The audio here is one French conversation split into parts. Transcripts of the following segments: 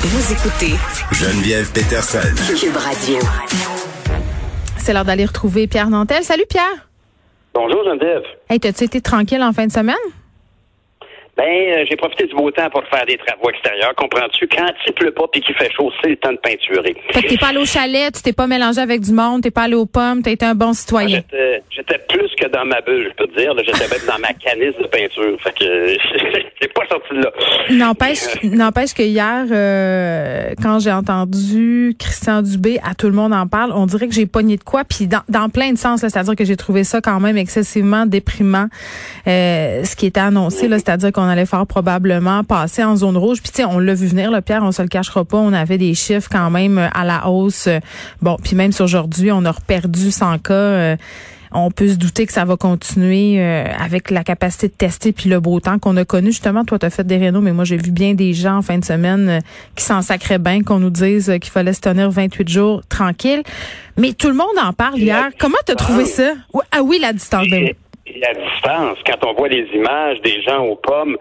Vous écoutez Geneviève Peterson. Cube Radio. C'est l'heure d'aller retrouver Pierre Nantel. Salut Pierre. Bonjour Geneviève. Hey, t'as-tu été tranquille en fin de semaine? Ben, euh, j'ai profité du beau temps pour faire des travaux extérieurs. Comprends-tu? Quand il pleut pas et qu'il fait chaud, c'est le temps de peinturer. Fait que t'es pas allé au chalet, tu t'es pas mélangé avec du monde, t'es pas allé aux pommes, t'as été un bon citoyen. J'étais plus que dans ma bulle, je peux te dire. J'étais même dans ma canisse de peinture. Fait que j'ai pas sorti de là. N'empêche, n'empêche que hier, euh, quand j'ai entendu Christian Dubé, à tout le monde en parle, on dirait que j'ai pogné de quoi, puis dans, dans plein de sens, c'est-à-dire que j'ai trouvé ça quand même excessivement déprimant, euh, ce qui était annoncé, c'est-à-dire qu'on allait fort probablement passer en zone rouge. Puis tu sais, on l'a vu venir, là, Pierre, on se le cachera pas, on avait des chiffres quand même à la hausse. Bon, puis même si aujourd'hui, on a reperdu 100 cas. euh, on peut se douter que ça va continuer euh, avec la capacité de tester puis le beau temps qu'on a connu. Justement, toi, tu as fait des rénaux, mais moi, j'ai vu bien des gens en fin de semaine euh, qui s'en sacraient bien, qu'on nous dise euh, qu'il fallait se tenir 28 jours tranquille. Mais tout le monde en parle hier. Comment t'as trouvé ça? Ah oui, la distance. ben la distance, quand on voit les images des gens aux pommes,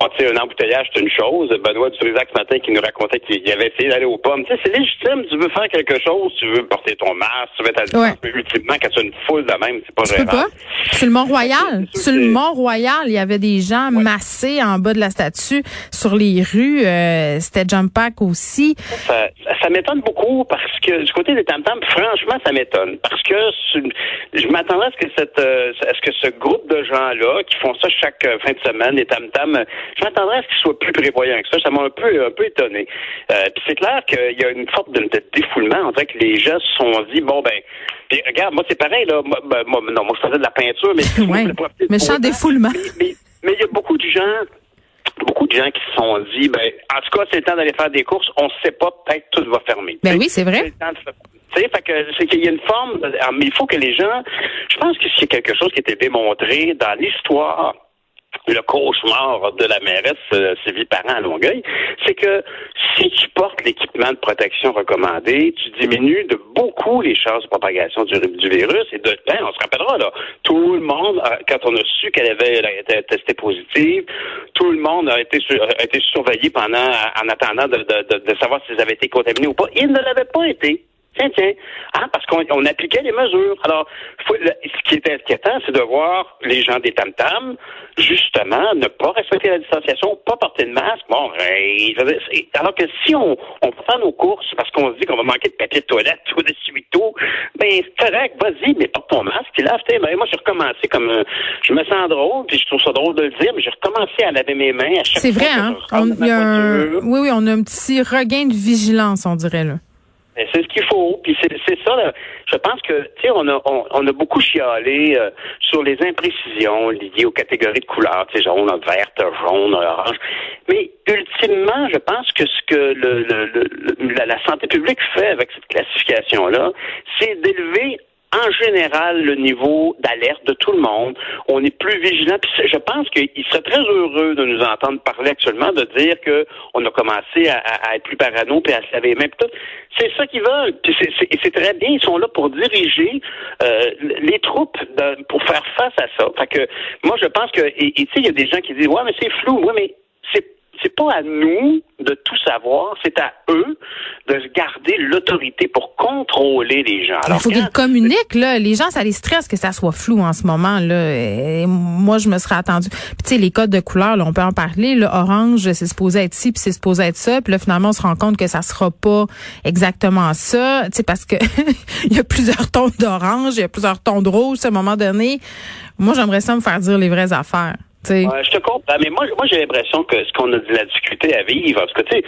bon, tu sais, un embouteillage, c'est une chose. Benoît Dutrisac ce matin qui nous racontait qu'il avait essayé d'aller aux pommes. Tu sais, c'est légitime, tu veux faire quelque chose, tu veux porter ton masque, tu veux être à distance, Ouais. mais ultimement, quand tu as une foule de même, c'est pas Tu peux pas? Sur le Mont-Royal. Sur le Mont-Royal, il y avait des gens massés en bas de la statue. Sur les rues, euh, c'était jump pack aussi. Ça, ça- ça m'étonne beaucoup parce que du côté des tam franchement, ça m'étonne. Parce que je m'attendais à ce que cette, euh, à ce que ce groupe de gens-là qui font ça chaque euh, fin de semaine, les tam m'attendais à ce qu'ils soient plus prévoyants que ça. Ça m'a un peu, un peu étonné. Euh, puis c'est clair qu'il y a une sorte de, de défoulement. On dirait que les gens se sont dit, bon ben, puis regarde, moi c'est pareil là. Moi, ben, moi, non, moi je faisais de la peinture, mais Ouais. beau temps. défoulement. Mais- mais mais il y a beaucoup de gens beaucoup de gens qui se sont dit, ben, en tout cas, c'est le temps d'aller faire des courses. On ne sait pas, peut-être tout va fermer. Ben oui, c'est vrai. Tu sais, fait que c'est qu'il y a une forme, mais il faut que les gens, je pense que c'est quelque chose qui a été démontré dans l'histoire le cauchemar de la mairesse euh, Sylvie Parent à Longueuil, c'est que si tu portes l'équipement de protection recommandé, tu diminues de beaucoup les chances de propagation du, virus. Et de, ben, on se rappellera, là, tout le monde, quand on a su qu'elle avait été testée positive, tout le monde a été, a été surveillé pendant, en attendant de, de, de, de savoir s'ils avaient été contaminés ou pas. Ils ne l'avaient pas été. Tiens, tiens. Hein, parce qu'on on appliquait les mesures. Alors, faut- le- ce qui est inquiétant, c'est de voir les gens des tam-tams, justement, ne pas respecter la distanciation, pas porter de masque. Bon, c'est- alors que si on, on faire nos courses parce qu'on se dit qu'on va manquer de papier de toilette ou de suito, ben, c'est correct, vas-y, mais porte ton masque, puis lave tes mains. Moi, j'ai recommencé comme, euh, je me sens drôle, puis je trouve ça drôle de le dire, mais j'ai recommencé à laver mes mains à chaque C'est fois vrai, que hein? On, y a un, oui, oui, on a un petit regain de vigilance, on dirait, là. C'est ce qu'il faut. Puis c'est ça. là. Je pense que tu sais, on a on, on a beaucoup chialé euh, sur les imprécisions liées aux catégories de couleurs, tu sais, jaune, verte, jaune, orange. Mais ultimement, je pense que ce que le, le- le- la, santé publique fait avec cette classification là, c'est d'élever en général le niveau d'alerte de tout le monde. On est plus vigilant. Je pense qu'il serait très heureux de nous entendre parler actuellement, de dire que on a commencé à, être plus parano puis à se laver les mains. C'est ça qu'ils veulent. Puis c'est- très bien. Ils sont là pour diriger euh, les troupes de- pour faire face à ça. Fait que moi, je pense que et tu sais, il y a des gens qui disent ouais, mais c'est flou. Ouais, mais c'est c'est pas à nous de tout savoir, c'est à eux de garder l'autorité pour contrôler les gens. Il faut qu'ils communiquent, là. Les gens, ça les stresse que ça soit flou en ce moment, là. Et moi, je me serais attendu. Puis, tu sais, les codes de couleur, là, on peut en parler. Le orange, c'est supposé être ci, puis c'est supposé être ça. Puis là, finalement, on se rend compte que ça sera pas exactement ça. Tu sais, parce que il y a plusieurs tons d'orange, il y a plusieurs tons de rouge. À un moment donné, moi, j'aimerais ça me faire dire les vraies affaires. Ouais, je te comprends, mais moi, moi j'ai l'impression que ce qu'on a de la difficulté à vivre, parce que tu sais,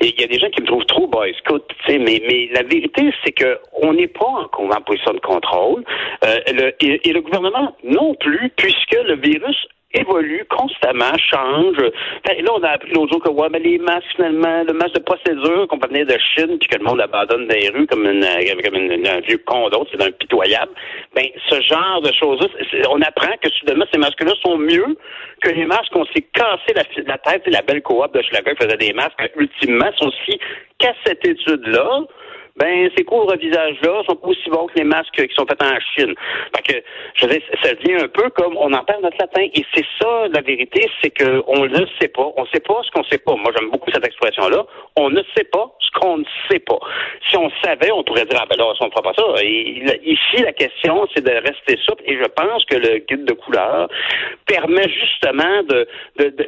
il y a des gens qui me trouvent trop boy tu sais, mais, mais la vérité, c'est que on n'est pas en, en position de contrôle, euh, le- et le gouvernement non plus, puisque le virus évolue constamment, change. Ben, là, on a appris l'autre jour que ouais, mais les masques, finalement, le masque de procédure qu'on venir de Chine, puis que le monde abandonne les rues comme, une, euh, comme une- un vieux con d'autre, c'est impitoyable. Ben, ce genre de choses-là, on apprend que soudainement, ces masques-là sont mieux que les masques qu'on s'est cassé la, la tête la belle coop de Schlager faisait des masques, ultimement, sont aussi qu'à cette étude-là, ben ces couvre-visages-là sont aussi bons que les masques qui sont faits en Chine. Fait que, je veux ça devient un peu comme on en parle notre latin. Et c'est ça, la vérité, c'est qu'on ne sait pas. On ne sait pas ce qu'on ne sait pas. Moi, j'aime beaucoup cette expression-là. On ne sait pas ce qu'on ne sait pas. Si on savait, on pourrait dire, ah ben là, on ne fera pas ça. Ici, la question, c'est de rester souple. Et je pense que le guide de couleur permet justement de,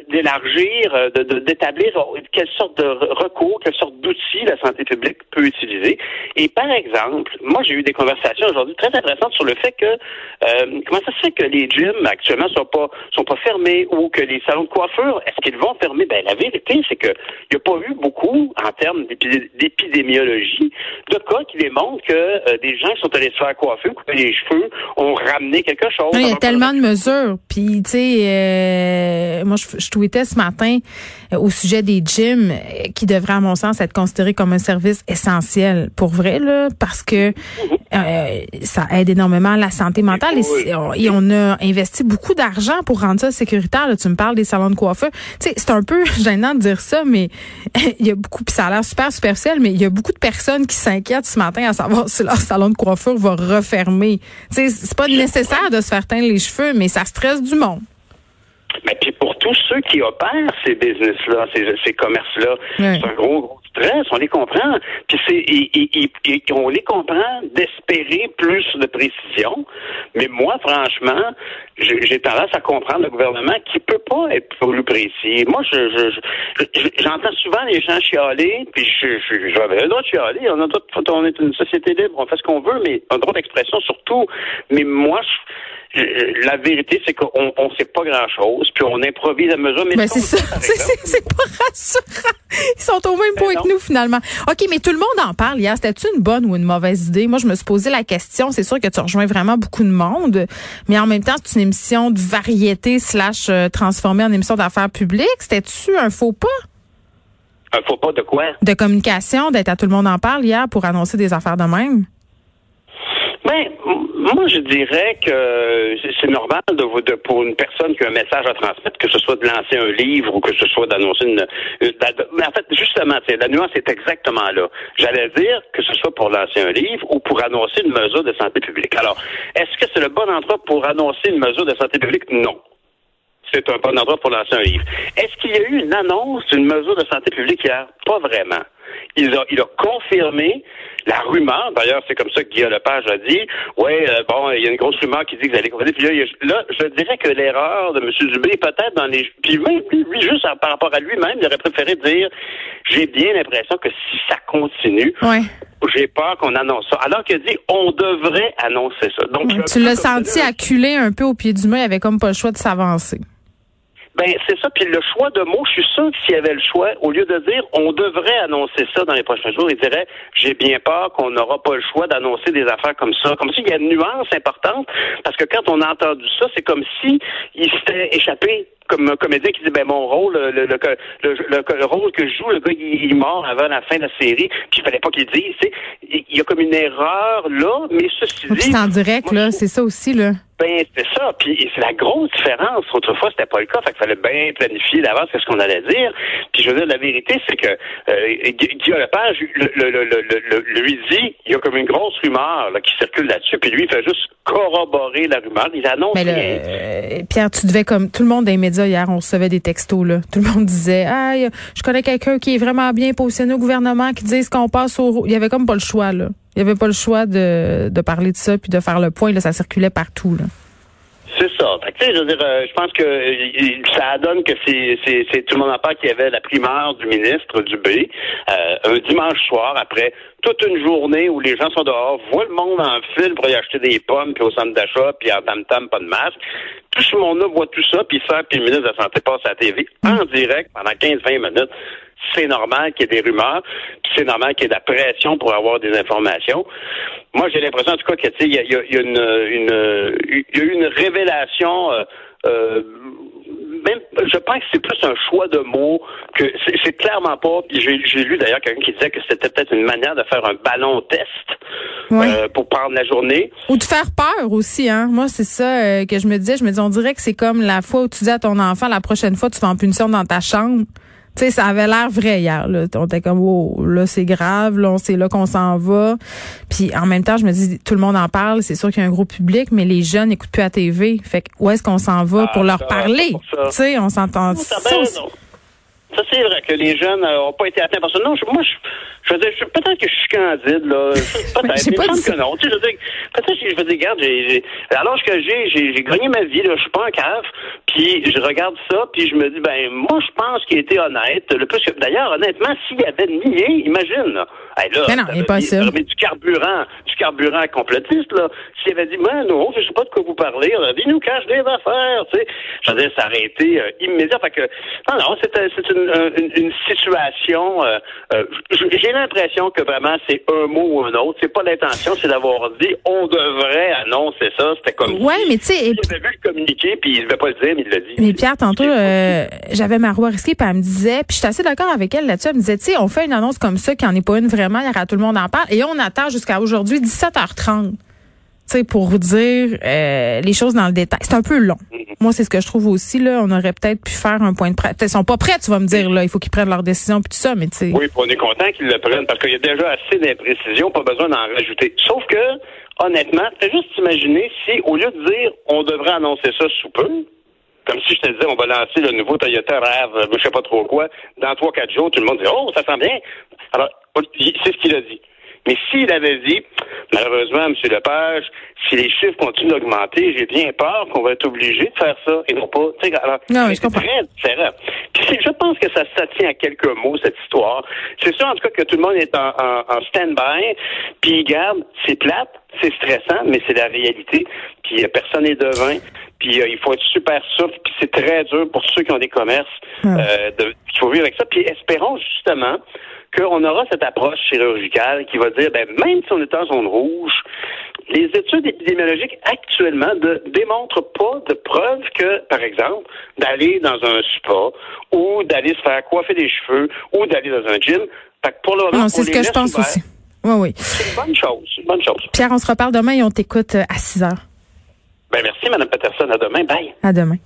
d'élargir, de, d'établir quelle sorte de recours, quelle sorte d'outils la santé publique peut utiliser. Et par exemple, moi, j'ai eu des conversations aujourd'hui très intéressantes sur le fait que euh, comment ça se fait que les gyms actuellement sont pas sont pas fermés ou que les salons de coiffure, est-ce qu'ils vont fermer? Ben la vérité, c'est que il n'y a pas eu beaucoup en termes d'épidémiologie de cas qui démontrent que euh, des gens qui sont allés se faire coiffer, couper les cheveux, ont ramené quelque chose. il y a tellement de mesures. Puis tu sais, euh, moi je, je tweetais ce matin au sujet des gyms qui devraient à mon sens être considérés comme un service essentiel pour vrai là, parce que euh, ça aide énormément la santé mentale et, on a investi beaucoup d'argent pour rendre ça sécuritaire. tu me parles des salons de coiffeur. Tu sais, c'est un peu gênant de dire ça, mais il y a beaucoup, puis ça a l'air super superficiel, mais il y a beaucoup de personnes qui s'inquiètent ce matin à savoir si leur salon de coiffure va refermer. Tu sais, c'est pas nécessaire de se faire teindre les cheveux, mais ça stresse du monde. Mais puis pour tous ceux qui opèrent ces business-là, ces, commerces-là, c'est un gros, gros on les comprend. Puis c'est, on les comprend d'espérer plus de précision. Mais moi, franchement, j'ai tendance à comprendre le gouvernement qui peut pas être plus précis. Moi, je, j'entends souvent les gens chialer, puis je, je, j'avais le droit de chialer. On a on est une société libre, on fait ce qu'on veut, mais un droit d'expression surtout. Mais moi, je la vérité, c'est qu'on on sait pas grand-chose, puis on improvise à mesure. Mais, c'est ça, c'est pas rassurant. Ils sont au même point ben que nous, finalement. OK, mais tout le monde en parle hier. C'était-tu une bonne ou une mauvaise idée? Moi, je me suis posé la question. C'est sûr que tu rejoins vraiment beaucoup de monde, mais en même temps, une émission de variété slash euh, transformée en émission d'affaires publiques. C'était-tu un faux pas? Un faux pas de quoi? De communication, d'être à tout le monde en parle hier pour annoncer des affaires de même? Ben, moi, je dirais que c'est normal de, de, pour une personne qui a un message à transmettre, que ce soit de lancer un livre ou que ce soit d'annoncer une, Mais en fait, justement, la nuance est exactement là. J'allais dire que ce soit pour lancer un livre ou pour annoncer une mesure de santé publique. Alors, est-ce que c'est le bon endroit pour annoncer une mesure de santé publique? Non c'est un bon endroit pour lancer un livre. Est-ce qu'il y a eu une annonce d'une mesure de santé publique hier? Pas vraiment. Il a, il a confirmé la rumeur, d'ailleurs, c'est comme ça que Guillaume Lepage a dit, ouais, euh, bon, il y a une grosse rumeur qui dit que vous allez confiner. Puis là, là, je dirais que l'erreur de M. Dubé, peut-être dans les... Puis même, lui, juste par rapport à lui-même, il aurait préféré dire, j'ai bien l'impression que si ça continue, j'ai peur qu'on annonce ça. Alors qu'il a dit, on devrait annoncer ça. Donc, tu l'as senti acculé un peu au pied du mur, il avait comme pas le choix de s'avancer. Ben, c'est ça. Puis le choix de mots, je suis sûr que s'il y avait le choix, au lieu de dire on devrait annoncer ça dans les prochains jours, il dirait j'ai bien peur qu'on n'aura pas le choix d'annoncer des affaires comme ça. Comme s'il y a une nuance importante, parce que quand on a entendu ça, c'est comme si il s'était échappé comme un comédien qui dit ben mon rôle, le, le, le, rôle que je joue, le gars il, est mort avant la fin de la série, puis il fallait pas qu'il dise. Il y a comme une erreur là, mais ceci dit. C'est en direct là, c'est ça aussi là. Ben, c'est ça. Puis c'est la grosse différence. Autrefois, c'était pas le cas. Fait qu'il fallait bien planifier d'avance ce qu'on allait dire. Puis je veux dire, la vérité, c'est que euh, Guillaume Lepage le, le, le, lui dit, il y a comme une grosse rumeur là, qui circule là-dessus. Puis lui, il fait juste corroborer la rumeur. Il annonce Mais rien. Euh, Pierre, tu devais comme tout le monde dans les médias hier, on recevait des textos là. Tout le monde disait, ah, je connais quelqu'un qui est vraiment bien positionné au gouvernement, qui dit qu'on passe au. Il y avait comme pas le choix là. Il n'y avait pas le choix de, de parler de ça puis de faire le point. Là, ça circulait partout. Là. C'est ça. Fait je veux dire, euh, je pense que euh, ça donne que c'est, c'est, tout le monde en parle qu'il y avait la primeur du ministre du B euh, un dimanche soir après toute une journée où les gens sont dehors, voient le monde en fil pour y acheter des pommes puis au centre d'achat puis en tam tam pas de masque. Tout ce monde-là voit tout ça puis ça puis le ministre de la santé passe à la TV en direct pendant 15-20 minutes c'est normal qu'il y ait des rumeurs, c'est normal qu'il y ait de la pression pour avoir des informations. Moi, j'ai l'impression, en tout cas, qu'il y, a, une, une, y a eu une révélation. Euh, euh, même, je pense que c'est plus un choix de mots que c'est clairement pas. J'ai lu d'ailleurs quelqu'un qui disait que c'était peut-être une manière de faire un ballon test euh, pour prendre la journée. Ou de faire peur aussi, hein. Moi, c'est ça que je me disais. Je me dis, on dirait que c'est comme la fois où tu dis à ton enfant, la prochaine fois, tu vas en punition dans ta chambre Tu sais, ça avait l'air vrai hier. Là. On était comme, oh, là, c'est grave, là, c'est là qu'on s'en va. Puis en même temps, je me dis, tout le monde en parle, c'est sûr qu'il y a un gros public, mais les jeunes n'écoutent plus à TV. Fait que où est-ce qu'on s'en va Ah, pour leur ça, parler? Tu sais, on s'entend. Ça. Ça, c'est vrai que les jeunes n'ont pas été atteints par ça. Non, je- moi, je, je veux dire, peut-être que je suis candide, là. Peut-être. Mais pas dit que non. Tu sais, je veux dire, peut-être que je veux dire, regarde, j'ai, j'ai, à l'âge que j'ai, j'ai, j'ai gagné ma vie, là. Je suis pas un cave. Puis, je regarde ça, puis je me dis, ben, moi, je pense qu'il était honnête. Le plus que, d'ailleurs, honnêtement, s'il avait nié, imagine, là. Hey, là, Mais non, impossible. mis- t'avais mis du carburant, du carburant complotiste, là. S'il avait dit, moi, non, je sais pas de quoi vous parlez, là. il nous cache des affaires, tu sais. Je veux dire, ça aurait été euh, immédiat. Fait que, non, non, c'est, euh, c'est une, une, une situation, euh, euh, j'ai l'impression que vraiment c'est un mot ou un autre. C'est pas l'intention, c'est d'avoir dit, on devrait annoncer ça. C'était comme Ouais, si mais tu sais, il avait vu le communiqué, puis il devait pas le dire, mais il l'a dit. Mais Pierre, tantôt, euh, j'avais Marois Risky, puis elle me disait, puis je suis assez d'accord avec elle là-dessus, elle me disait, tu sais, on fait une annonce comme ça, qui en est pas une vraiment, il y aura tout le monde en parle, et on attend jusqu'à aujourd'hui 17h30, tu sais, pour vous dire euh, les choses dans le détail. C'est un peu long. Moi, c'est ce que je trouve aussi, là, on aurait peut-être pu faire un point de presse. Ils sont pas prêts, tu vas me dire, là, il faut qu'ils prennent leur décision, puis tout ça, mais tu sais. Oui, on est content qu'ils le prennent parce qu'il y a déjà assez d'imprécisions, pas besoin d'en rajouter. Sauf que, honnêtement, fais juste imaginer si, au lieu de dire on devrait annoncer ça sous peu, comme si je te disais on va lancer le nouveau Toyota RAV, je sais pas trop quoi, dans trois, quatre jours, tout le monde dit Oh, ça sent bien. Alors, c'est ce qu'il a dit. Mais s'il avait dit, malheureusement, M. Lepage, si les chiffres continuent d'augmenter, j'ai bien peur qu'on va être obligé de faire ça et non pas. tu sais, Alors, Non, je c'est comprends. très différent. Puis je pense que ça, ça tient à quelques mots, cette histoire. C'est sûr, en tout cas, que tout le monde est en, en, en stand-by. Puis, garde, c'est plate, c'est stressant, mais c'est la réalité. Puis, euh, personne n'est devin. Puis, euh, il faut être super souple. Puis, c'est très dur pour ceux qui ont des commerces. Ouais. Euh, de, il faut vivre avec ça. Puis, espérons justement qu'on aura cette approche chirurgicale qui va dire, ben, même si on est en zone rouge, les études épidémiologiques actuellement ne démontrent pas de preuve que, par exemple, d'aller dans un spa ou d'aller se faire coiffer les cheveux ou d'aller dans un gym, fait que pour le moment, Non, on c'est ce que je pense ouverts. aussi. Oui, oui. C'est une bonne chose, une bonne chose. Pierre, on se reparle demain et on t'écoute euh, à 6 heures. Ben merci, Mme Peterson. À demain. Bye. À demain.